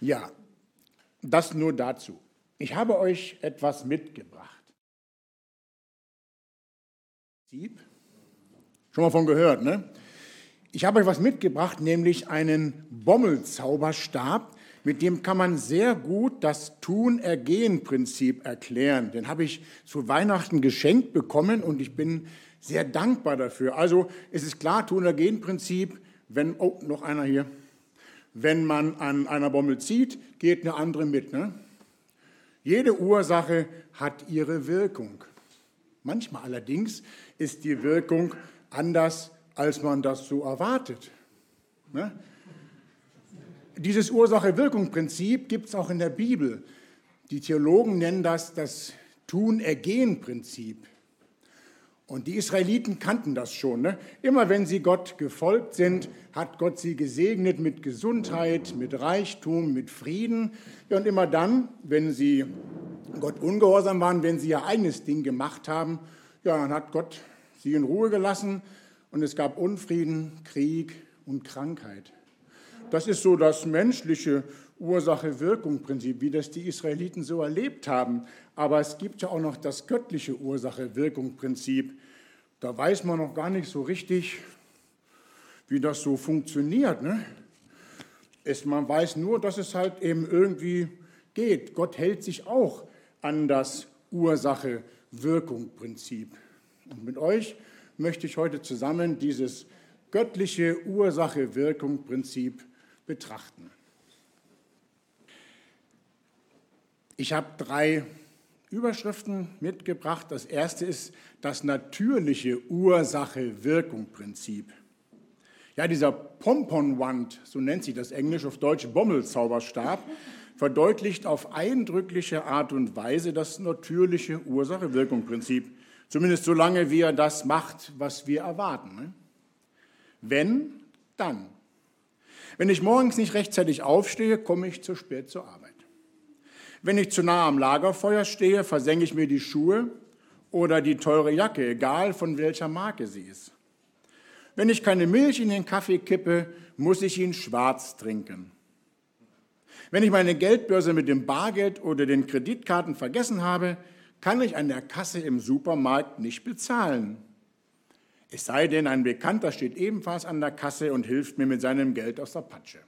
Ja, das nur dazu. Ich habe euch etwas mitgebracht. Schon mal von gehört, ne? Ich habe euch was mitgebracht, nämlich einen Bommelzauberstab. Mit dem kann man sehr gut das Tun-Ergehen-Prinzip erklären. Den habe ich zu Weihnachten geschenkt bekommen und ich bin sehr dankbar dafür. Also es ist klar, Tun-Ergehen-Prinzip, wenn, oh, noch einer hier, wenn man an einer Bommel zieht, geht eine andere mit. Ne? Jede Ursache hat ihre Wirkung. Manchmal allerdings ist die Wirkung anders, als man das so erwartet. Ne? Dieses Ursache-Wirkung-Prinzip gibt es auch in der Bibel. Die Theologen nennen das das Tun-Ergehen-Prinzip. Und die Israeliten kannten das schon. Ne? Immer wenn sie Gott gefolgt sind, hat Gott sie gesegnet mit Gesundheit, mit Reichtum, mit Frieden. Und immer dann, wenn sie Gott ungehorsam waren, wenn sie ihr eigenes Ding gemacht haben, ja, dann hat Gott sie in Ruhe gelassen und es gab Unfrieden, Krieg und Krankheit. Das ist so das menschliche Ursache-Wirkung-Prinzip, wie das die Israeliten so erlebt haben. Aber es gibt ja auch noch das göttliche Ursache-Wirkung-Prinzip. Da weiß man noch gar nicht so richtig, wie das so funktioniert. Ne? Es, man weiß nur, dass es halt eben irgendwie geht. Gott hält sich auch an das Ursache-Wirkung-Prinzip. Und mit euch möchte ich heute zusammen dieses göttliche Ursache-Wirkung-Prinzip betrachten. Ich habe drei Überschriften mitgebracht. Das erste ist das natürliche Ursache-Wirkung-Prinzip. Ja, dieser Pomponwand, so nennt sich das Englisch auf Deutsch Bommelzauberstab, verdeutlicht auf eindrückliche Art und Weise das natürliche Ursache-Wirkung-Prinzip. Zumindest solange wie er das macht, was wir erwarten. Ne? Wenn, dann. Wenn ich morgens nicht rechtzeitig aufstehe, komme ich zu spät zur Arbeit. Wenn ich zu nah am Lagerfeuer stehe, versenke ich mir die Schuhe oder die teure Jacke, egal von welcher Marke sie ist. Wenn ich keine Milch in den Kaffee kippe, muss ich ihn schwarz trinken. Wenn ich meine Geldbörse mit dem Bargeld oder den Kreditkarten vergessen habe, kann ich an der Kasse im Supermarkt nicht bezahlen. Es sei denn, ein Bekannter steht ebenfalls an der Kasse und hilft mir mit seinem Geld aus der Patsche.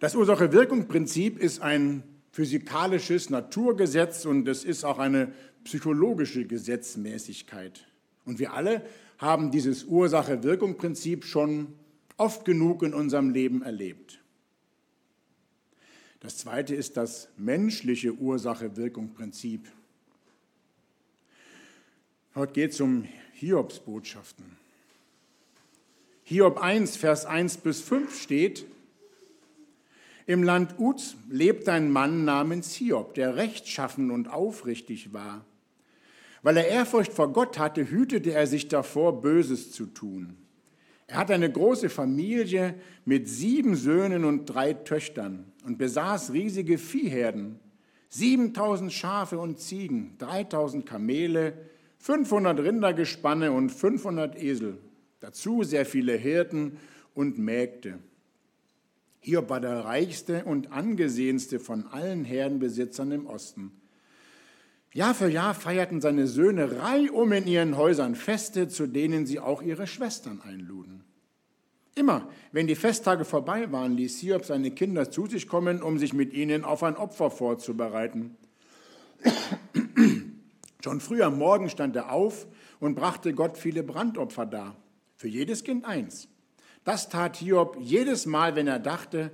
Das Ursache-Wirkung-Prinzip ist ein physikalisches Naturgesetz und es ist auch eine psychologische Gesetzmäßigkeit. Und wir alle haben dieses Ursache-Wirkung-Prinzip schon oft genug in unserem Leben erlebt. Das zweite ist das menschliche Ursache-Wirkung-Prinzip. Heute geht es um Hiobsbotschaften. Hiob 1, Vers 1 bis 5 steht, im Land Uz lebt ein Mann namens Hiob, der rechtschaffen und aufrichtig war. Weil er Ehrfurcht vor Gott hatte, hütete er sich davor, Böses zu tun. Er hatte eine große Familie mit sieben Söhnen und drei Töchtern und besaß riesige Viehherden, 7000 Schafe und Ziegen, 3000 Kamele, 500 Rindergespanne und 500 Esel, dazu sehr viele Hirten und Mägde. Hiob war der reichste und angesehenste von allen Herdenbesitzern im Osten. Jahr für Jahr feierten seine Söhne reihum in ihren Häusern Feste, zu denen sie auch ihre Schwestern einluden. Immer, wenn die Festtage vorbei waren, ließ Hiob seine Kinder zu sich kommen, um sich mit ihnen auf ein Opfer vorzubereiten. Schon früh am Morgen stand er auf und brachte Gott viele Brandopfer dar, für jedes Kind eins. Das tat Hiob jedes Mal, wenn er dachte,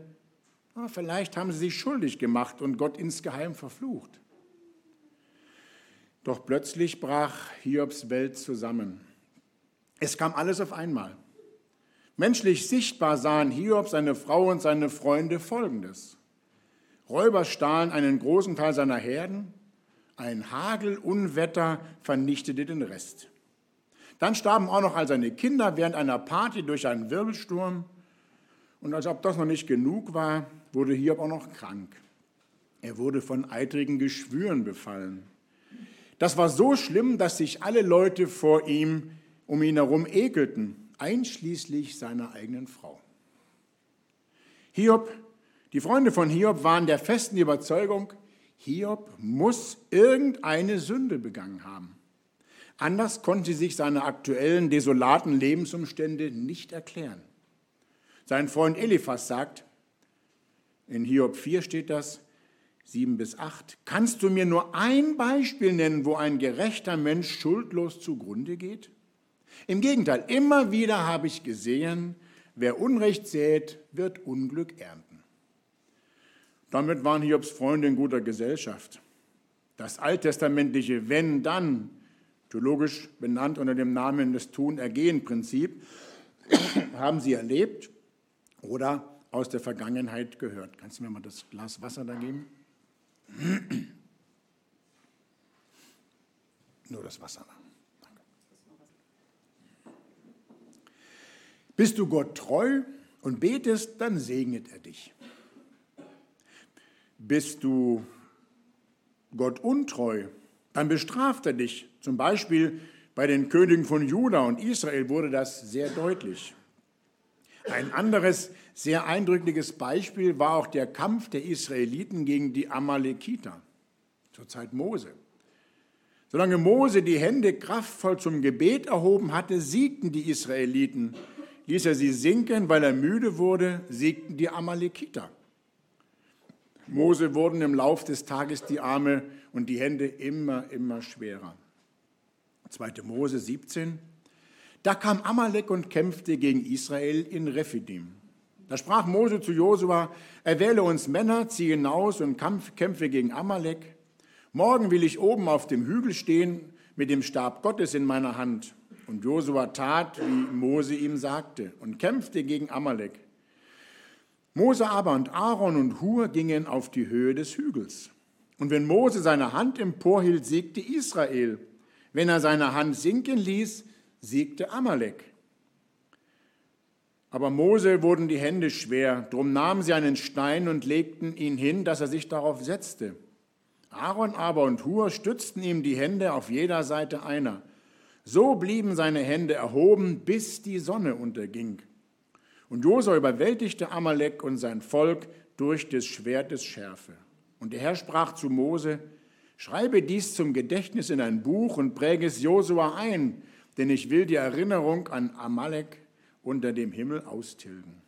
oh, vielleicht haben sie sich schuldig gemacht und Gott insgeheim verflucht. Doch plötzlich brach Hiobs Welt zusammen. Es kam alles auf einmal. Menschlich sichtbar sahen Hiob, seine Frau und seine Freunde Folgendes. Räuber stahlen einen großen Teil seiner Herden, ein Hagelunwetter vernichtete den Rest. Dann starben auch noch all seine Kinder während einer Party durch einen Wirbelsturm. Und als ob das noch nicht genug war, wurde Hiob auch noch krank. Er wurde von eitrigen Geschwüren befallen. Das war so schlimm, dass sich alle Leute vor ihm um ihn herum ekelten, einschließlich seiner eigenen Frau. Hiob, Die Freunde von Hiob waren der festen Überzeugung, Hiob muss irgendeine Sünde begangen haben. Anders konnten sie sich seine aktuellen desolaten Lebensumstände nicht erklären. Sein Freund Eliphas sagt, in Hiob 4 steht das, 7 bis 8, kannst du mir nur ein Beispiel nennen, wo ein gerechter Mensch schuldlos zugrunde geht? Im Gegenteil, immer wieder habe ich gesehen, wer Unrecht sät, wird Unglück ernten. Damit waren Hiobs Freunde in guter Gesellschaft. Das alttestamentliche Wenn dann, theologisch benannt unter dem Namen des Tun-Ergehen-Prinzip, haben sie erlebt oder aus der Vergangenheit gehört. Kannst du mir mal das Glas Wasser da geben? Nur das Wasser. Bist du Gott treu und betest, dann segnet er dich. Bist du Gott untreu, dann bestraft er dich. Zum Beispiel bei den Königen von Juda und Israel wurde das sehr deutlich. Ein anderes sehr eindrückliches Beispiel war auch der Kampf der Israeliten gegen die Amalekiter zur Zeit Mose. Solange Mose die Hände kraftvoll zum Gebet erhoben hatte, siegten die Israeliten. Ließ er sie sinken, weil er müde wurde, siegten die Amalekiter. Mose wurden im Lauf des Tages die Arme und die Hände immer, immer schwerer. 2. Mose 17, da kam Amalek und kämpfte gegen Israel in Rephidim. Da sprach Mose zu Josua, erwähle uns Männer, ziehe hinaus und kämpfe gegen Amalek. Morgen will ich oben auf dem Hügel stehen mit dem Stab Gottes in meiner Hand. Und Josua tat, wie Mose ihm sagte, und kämpfte gegen Amalek. Mose aber und Aaron und Hur gingen auf die Höhe des Hügels. Und wenn Mose seine Hand emporhielt, siegte Israel. Wenn er seine Hand sinken ließ, siegte Amalek. Aber Mose wurden die Hände schwer, drum nahmen sie einen Stein und legten ihn hin, dass er sich darauf setzte. Aaron aber und Hur stützten ihm die Hände auf jeder Seite einer. So blieben seine Hände erhoben, bis die Sonne unterging. Und Josua überwältigte Amalek und sein Volk durch des Schwertes Schärfe. Und der Herr sprach zu Mose, Schreibe dies zum Gedächtnis in ein Buch und präge es Josua ein, denn ich will die Erinnerung an Amalek unter dem Himmel austilgen.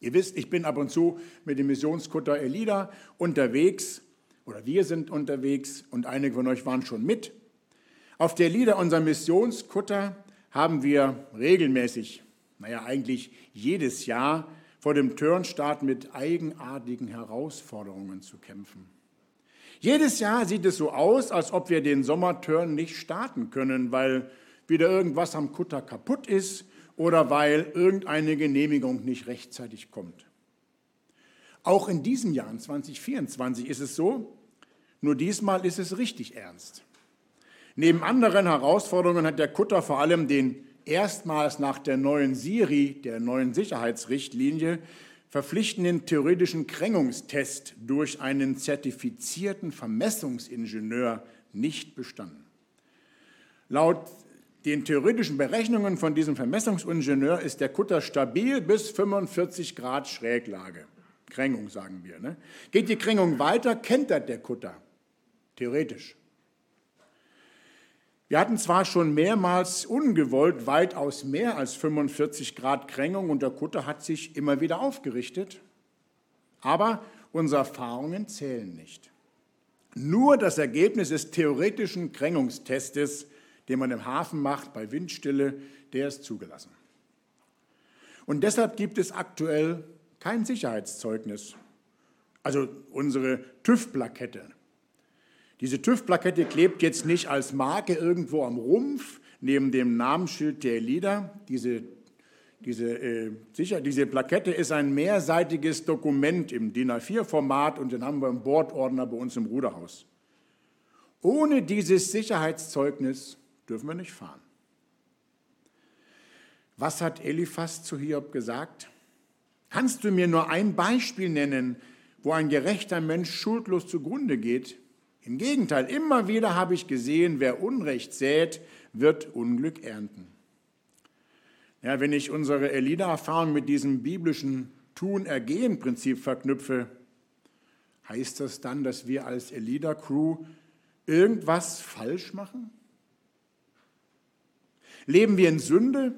Ihr wisst, ich bin ab und zu mit dem Missionskutter Elida unterwegs, oder wir sind unterwegs und einige von euch waren schon mit. Auf der Elida, unser Missionskutter, haben wir regelmäßig, naja eigentlich jedes Jahr, vor dem Turnstart mit eigenartigen Herausforderungen zu kämpfen. Jedes Jahr sieht es so aus, als ob wir den Sommerturn nicht starten können, weil wieder irgendwas am Kutter kaputt ist oder weil irgendeine Genehmigung nicht rechtzeitig kommt. Auch in diesem Jahr, 2024, ist es so, nur diesmal ist es richtig ernst. Neben anderen Herausforderungen hat der Kutter vor allem den erstmals nach der neuen Siri, der neuen Sicherheitsrichtlinie, verpflichtenden theoretischen Krängungstest durch einen zertifizierten Vermessungsingenieur nicht bestanden. Laut den theoretischen Berechnungen von diesem Vermessungsingenieur ist der Kutter stabil bis 45 Grad Schräglage. Krängung sagen wir. Ne? Geht die Krängung weiter, kentert der Kutter. Theoretisch. Wir hatten zwar schon mehrmals ungewollt weitaus mehr als 45 Grad Krängung und der Kutter hat sich immer wieder aufgerichtet, aber unsere Erfahrungen zählen nicht. Nur das Ergebnis des theoretischen Krängungstestes, den man im Hafen macht bei Windstille, der ist zugelassen. Und deshalb gibt es aktuell kein Sicherheitszeugnis, also unsere TÜV-Plakette diese TÜV-Plakette klebt jetzt nicht als Marke irgendwo am Rumpf neben dem Namensschild der Lieder. Diese, diese, äh, sicher, diese Plakette ist ein mehrseitiges Dokument im DIN A4-Format und den haben wir im Bordordner bei uns im Ruderhaus. Ohne dieses Sicherheitszeugnis dürfen wir nicht fahren. Was hat Eliphas zu Hiob gesagt? Kannst du mir nur ein Beispiel nennen, wo ein gerechter Mensch schuldlos zugrunde geht? Im Gegenteil, immer wieder habe ich gesehen, wer Unrecht sät, wird Unglück ernten. Ja, wenn ich unsere Elida-Erfahrung mit diesem biblischen Tun-Ergehen-Prinzip verknüpfe, heißt das dann, dass wir als Elida-Crew irgendwas falsch machen? Leben wir in Sünde,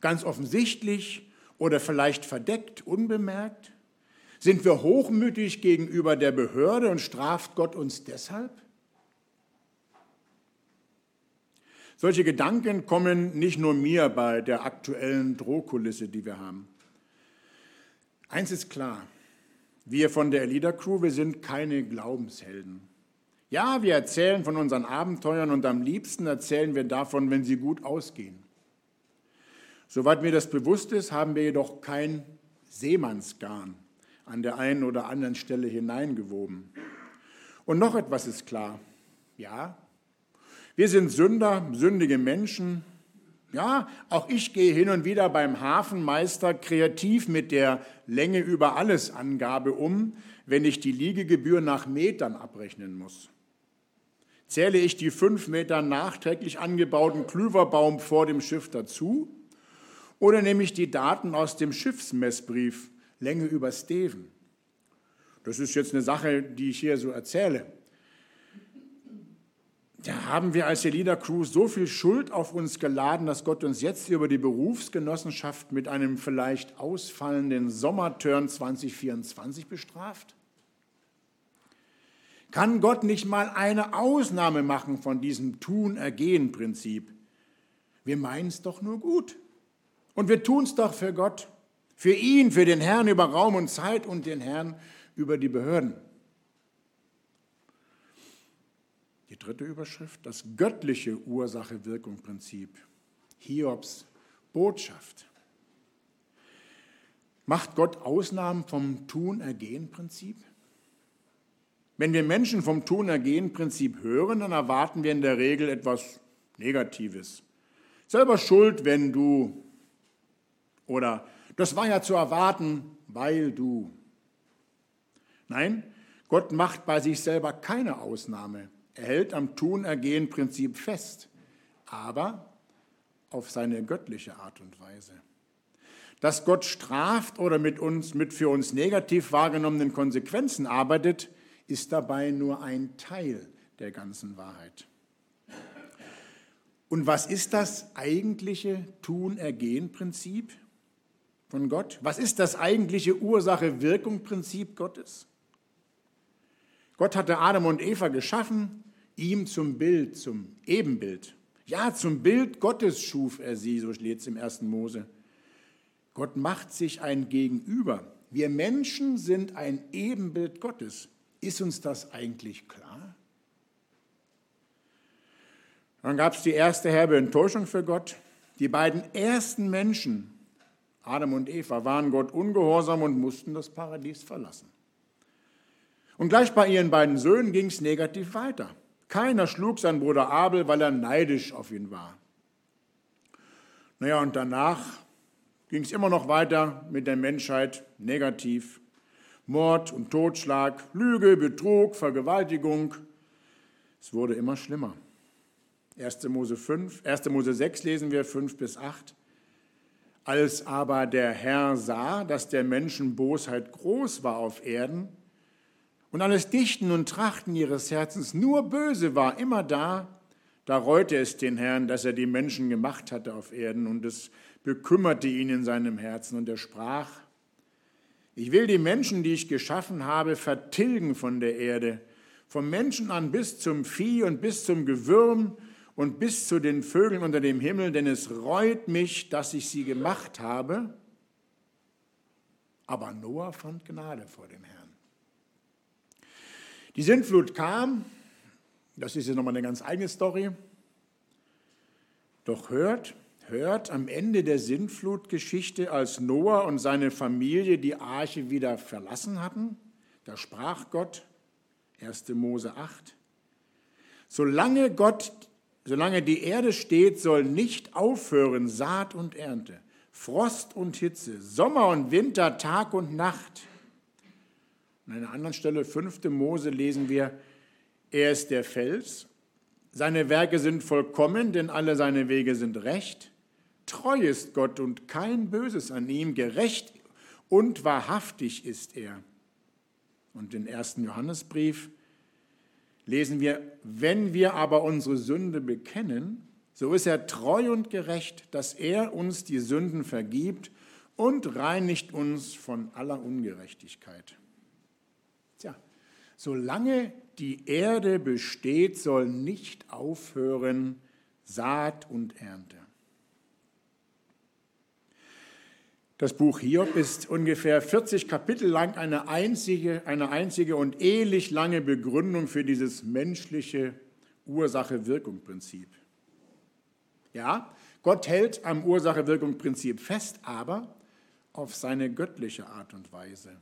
ganz offensichtlich oder vielleicht verdeckt, unbemerkt? Sind wir hochmütig gegenüber der Behörde und straft Gott uns deshalb? Solche Gedanken kommen nicht nur mir bei der aktuellen Drohkulisse, die wir haben. Eins ist klar, wir von der Elida Crew, wir sind keine Glaubenshelden. Ja, wir erzählen von unseren Abenteuern und am liebsten erzählen wir davon, wenn sie gut ausgehen. Soweit mir das bewusst ist, haben wir jedoch kein Seemannsgarn an der einen oder anderen Stelle hineingewoben. Und noch etwas ist klar. Ja, wir sind Sünder, sündige Menschen. Ja, auch ich gehe hin und wieder beim Hafenmeister kreativ mit der Länge über alles Angabe um, wenn ich die Liegegebühr nach Metern abrechnen muss. Zähle ich die fünf Meter nachträglich angebauten Klüverbaum vor dem Schiff dazu? Oder nehme ich die Daten aus dem Schiffsmessbrief Länge über Steven? Das ist jetzt eine Sache, die ich hier so erzähle. Da haben wir als Elida Crew so viel Schuld auf uns geladen, dass Gott uns jetzt über die Berufsgenossenschaft mit einem vielleicht ausfallenden Sommerturn 2024 bestraft? Kann Gott nicht mal eine Ausnahme machen von diesem Tun-Ergehen-Prinzip? Wir meinen es doch nur gut. Und wir tun es doch für Gott, für ihn, für den Herrn über Raum und Zeit und den Herrn über die Behörden. Die dritte Überschrift, das göttliche Ursache-Wirkung-Prinzip. Hiobs Botschaft. Macht Gott Ausnahmen vom Tun-Ergehen-Prinzip? Wenn wir Menschen vom Tun-Ergehen-Prinzip hören, dann erwarten wir in der Regel etwas Negatives. Selber schuld, wenn du. Oder das war ja zu erwarten, weil du. Nein, Gott macht bei sich selber keine Ausnahme. Er hält am Tun-Ergehen-Prinzip fest, aber auf seine göttliche Art und Weise. Dass Gott straft oder mit uns mit für uns negativ wahrgenommenen Konsequenzen arbeitet, ist dabei nur ein Teil der ganzen Wahrheit. Und was ist das eigentliche Tun-Ergehen-Prinzip von Gott? Was ist das eigentliche Ursache-Wirkung-Prinzip Gottes? Gott hatte Adam und Eva geschaffen, ihm zum Bild, zum Ebenbild. Ja, zum Bild Gottes schuf er sie, so steht es im 1. Mose. Gott macht sich ein Gegenüber. Wir Menschen sind ein Ebenbild Gottes. Ist uns das eigentlich klar? Dann gab es die erste herbe Enttäuschung für Gott. Die beiden ersten Menschen, Adam und Eva, waren Gott ungehorsam und mussten das Paradies verlassen. Und gleich bei ihren beiden Söhnen ging es negativ weiter. Keiner schlug seinen Bruder Abel, weil er neidisch auf ihn war. Naja, und danach ging es immer noch weiter mit der Menschheit negativ. Mord und Totschlag, Lüge, Betrug, Vergewaltigung. Es wurde immer schlimmer. 1. Mose 5, 1. Mose 6 lesen wir 5 bis 8. Als aber der Herr sah, dass der Menschen Bosheit groß war auf Erden, und alles Dichten und Trachten ihres Herzens nur böse war, immer da, da reute es den Herrn, dass er die Menschen gemacht hatte auf Erden und es bekümmerte ihn in seinem Herzen und er sprach, ich will die Menschen, die ich geschaffen habe, vertilgen von der Erde, vom Menschen an bis zum Vieh und bis zum Gewürm und bis zu den Vögeln unter dem Himmel, denn es reut mich, dass ich sie gemacht habe. Aber Noah fand Gnade vor dem Herrn. Die Sintflut kam, das ist jetzt nochmal eine ganz eigene Story. Doch hört, hört am Ende der Sintflutgeschichte, als Noah und seine Familie die Arche wieder verlassen hatten, da sprach Gott, 1. Mose 8, solange Gott, solange die Erde steht, soll nicht aufhören Saat und Ernte, Frost und Hitze, Sommer und Winter, Tag und Nacht an einer anderen Stelle, 5. Mose, lesen wir, er ist der Fels, seine Werke sind vollkommen, denn alle seine Wege sind recht. Treu ist Gott und kein Böses an ihm, gerecht und wahrhaftig ist er. Und den ersten Johannesbrief lesen wir, wenn wir aber unsere Sünde bekennen, so ist er treu und gerecht, dass er uns die Sünden vergibt und reinigt uns von aller Ungerechtigkeit. Tja, solange die Erde besteht, soll nicht aufhören Saat und Ernte. Das Buch Hiob ist ungefähr 40 Kapitel lang eine einzige, eine einzige und ähnlich lange Begründung für dieses menschliche Ursache-Wirkung-Prinzip. Ja, Gott hält am Ursache-Wirkung-Prinzip fest, aber auf seine göttliche Art und Weise.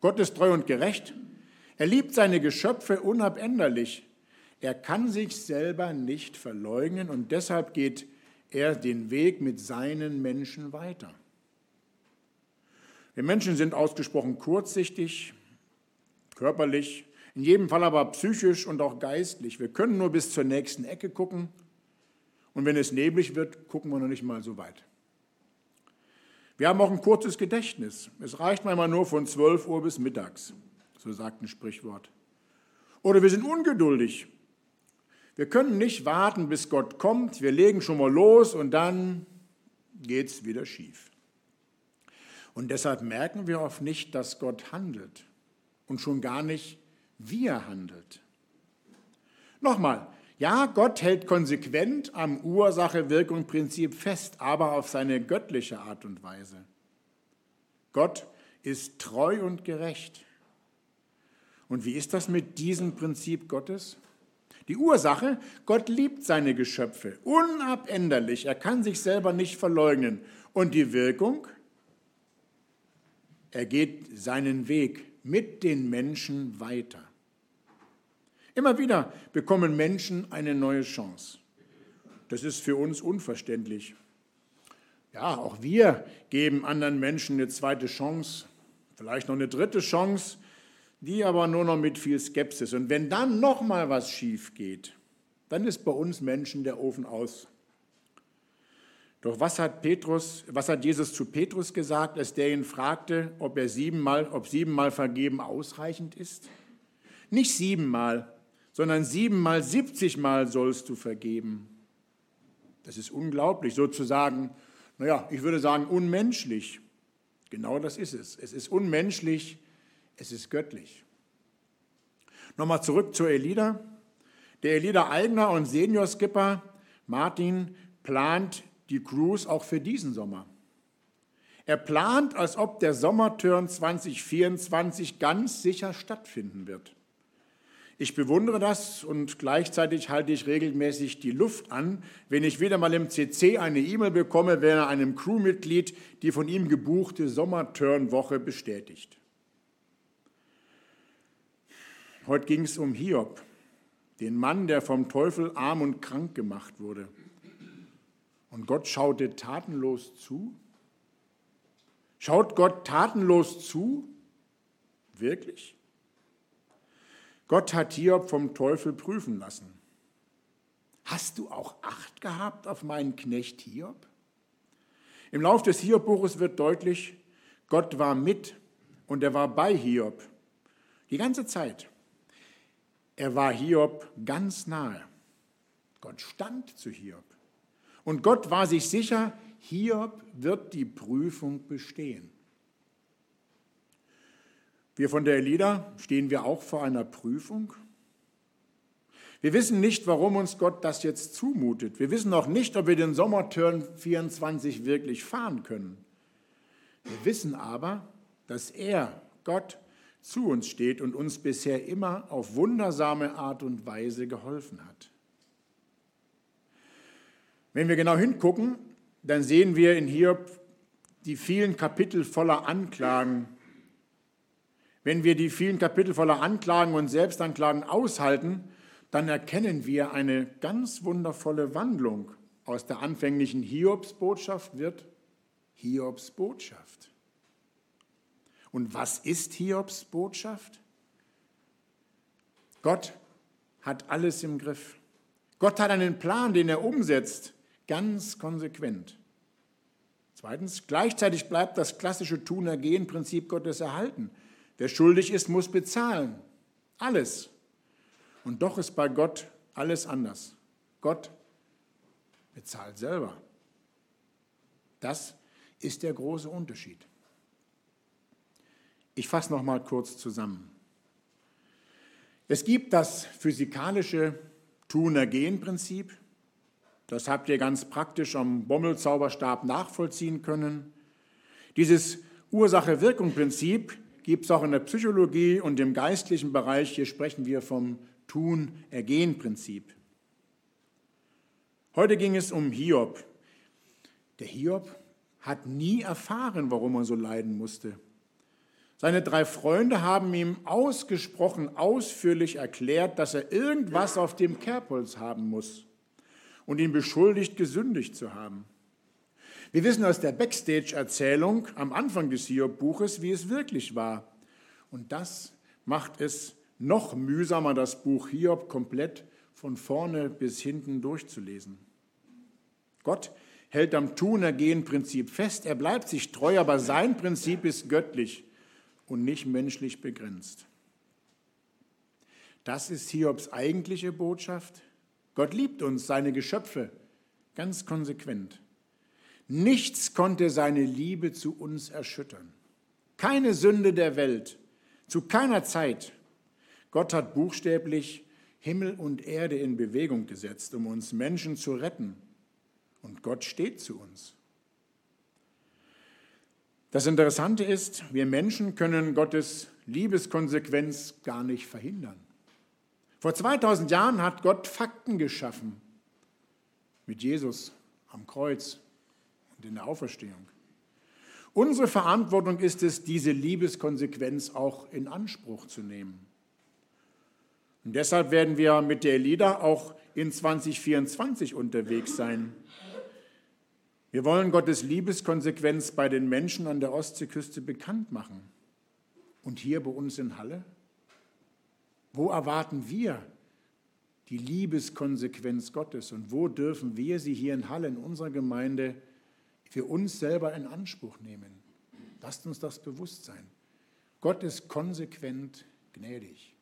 Gott ist treu und gerecht. Er liebt seine Geschöpfe unabänderlich. Er kann sich selber nicht verleugnen und deshalb geht er den Weg mit seinen Menschen weiter. Wir Menschen sind ausgesprochen kurzsichtig, körperlich, in jedem Fall aber psychisch und auch geistlich. Wir können nur bis zur nächsten Ecke gucken und wenn es neblig wird, gucken wir noch nicht mal so weit. Wir haben auch ein kurzes Gedächtnis. Es reicht manchmal nur von 12 Uhr bis mittags, so sagt ein Sprichwort. Oder wir sind ungeduldig. Wir können nicht warten, bis Gott kommt. Wir legen schon mal los und dann geht es wieder schief. Und deshalb merken wir oft nicht, dass Gott handelt und schon gar nicht, wie er handelt. Nochmal, ja, Gott hält konsequent am Ursache-Wirkung-Prinzip fest, aber auf seine göttliche Art und Weise. Gott ist treu und gerecht. Und wie ist das mit diesem Prinzip Gottes? Die Ursache, Gott liebt seine Geschöpfe unabänderlich, er kann sich selber nicht verleugnen. Und die Wirkung, er geht seinen Weg mit den Menschen weiter. Immer wieder bekommen Menschen eine neue Chance. Das ist für uns unverständlich. Ja, auch wir geben anderen Menschen eine zweite Chance, vielleicht noch eine dritte Chance, die aber nur noch mit viel Skepsis. Und wenn dann noch mal was schief geht, dann ist bei uns Menschen der Ofen aus. Doch was hat Petrus, was hat Jesus zu Petrus gesagt, als der ihn fragte, ob er siebenmal, ob siebenmal vergeben ausreichend ist? Nicht siebenmal, sondern siebenmal, siebzigmal sollst du vergeben. Das ist unglaublich, sozusagen, naja, ich würde sagen unmenschlich. Genau das ist es. Es ist unmenschlich, es ist göttlich. Nochmal zurück zur Elida. Der Elida Eigner und Senior-Skipper Martin plant die Cruise auch für diesen Sommer. Er plant, als ob der Sommerturn 2024 ganz sicher stattfinden wird. Ich bewundere das und gleichzeitig halte ich regelmäßig die Luft an, wenn ich wieder mal im CC eine E-Mail bekomme, wenn er einem Crewmitglied die von ihm gebuchte Sommerturnwoche bestätigt. Heute ging es um Hiob, den Mann, der vom Teufel arm und krank gemacht wurde. Und Gott schaute tatenlos zu? Schaut Gott tatenlos zu? Wirklich? Gott hat Hiob vom Teufel prüfen lassen. Hast du auch Acht gehabt auf meinen Knecht Hiob? Im Lauf des Hiob-Buches wird deutlich, Gott war mit und er war bei Hiob. Die ganze Zeit. Er war Hiob ganz nahe. Gott stand zu Hiob. Und Gott war sich sicher, Hiob wird die Prüfung bestehen. Wir von der Elida stehen wir auch vor einer Prüfung. Wir wissen nicht, warum uns Gott das jetzt zumutet. Wir wissen auch nicht, ob wir den Sommerturn 24 wirklich fahren können. Wir wissen aber, dass er, Gott, zu uns steht und uns bisher immer auf wundersame Art und Weise geholfen hat. Wenn wir genau hingucken, dann sehen wir in Hiob die vielen Kapitel voller Anklagen. Wenn wir die vielen Kapitel voller Anklagen und Selbstanklagen aushalten, dann erkennen wir eine ganz wundervolle Wandlung. Aus der anfänglichen Hiobsbotschaft wird Hiobs Botschaft. Und was ist Hiobs Botschaft? Gott hat alles im Griff. Gott hat einen Plan, den er umsetzt ganz konsequent. Zweitens, gleichzeitig bleibt das klassische Tun-Ergehen-Prinzip Gottes erhalten. Wer schuldig ist, muss bezahlen. Alles. Und doch ist bei Gott alles anders. Gott bezahlt selber. Das ist der große Unterschied. Ich fasse noch mal kurz zusammen. Es gibt das physikalische Tun-Ergehen-Prinzip. Das habt ihr ganz praktisch am Bommelzauberstab nachvollziehen können. Dieses Ursache-Wirkung-Prinzip gibt es auch in der Psychologie und im geistlichen Bereich. Hier sprechen wir vom Tun-Ergehen-Prinzip. Heute ging es um Hiob. Der Hiob hat nie erfahren, warum er so leiden musste. Seine drei Freunde haben ihm ausgesprochen ausführlich erklärt, dass er irgendwas auf dem Kerbholz haben muss und ihn beschuldigt, gesündigt zu haben. Wir wissen aus der Backstage-Erzählung am Anfang des Hiob-Buches, wie es wirklich war. Und das macht es noch mühsamer, das Buch Hiob komplett von vorne bis hinten durchzulesen. Gott hält am Tun-Ergehen-Prinzip fest, er bleibt sich treu, aber sein Prinzip ist göttlich und nicht menschlich begrenzt. Das ist Hiobs eigentliche Botschaft. Gott liebt uns, seine Geschöpfe, ganz konsequent. Nichts konnte seine Liebe zu uns erschüttern. Keine Sünde der Welt, zu keiner Zeit. Gott hat buchstäblich Himmel und Erde in Bewegung gesetzt, um uns Menschen zu retten. Und Gott steht zu uns. Das Interessante ist, wir Menschen können Gottes Liebeskonsequenz gar nicht verhindern. Vor 2000 Jahren hat Gott Fakten geschaffen mit Jesus am Kreuz und in der Auferstehung. Unsere Verantwortung ist es, diese Liebeskonsequenz auch in Anspruch zu nehmen. Und deshalb werden wir mit der Elida auch in 2024 unterwegs sein. Wir wollen Gottes Liebeskonsequenz bei den Menschen an der Ostseeküste bekannt machen. Und hier bei uns in Halle? Wo erwarten wir die Liebeskonsequenz Gottes und wo dürfen wir sie hier in Halle in unserer Gemeinde für uns selber in Anspruch nehmen? Lasst uns das bewusst sein. Gott ist konsequent gnädig.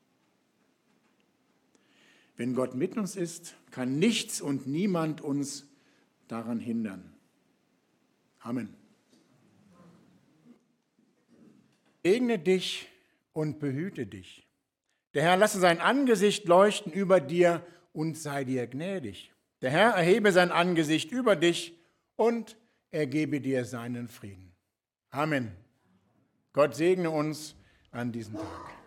Wenn Gott mit uns ist, kann nichts und niemand uns daran hindern. Amen. Segne dich und behüte dich. Der Herr lasse sein Angesicht leuchten über dir und sei dir gnädig. Der Herr erhebe sein Angesicht über dich und ergebe dir seinen Frieden. Amen. Gott segne uns an diesem Tag.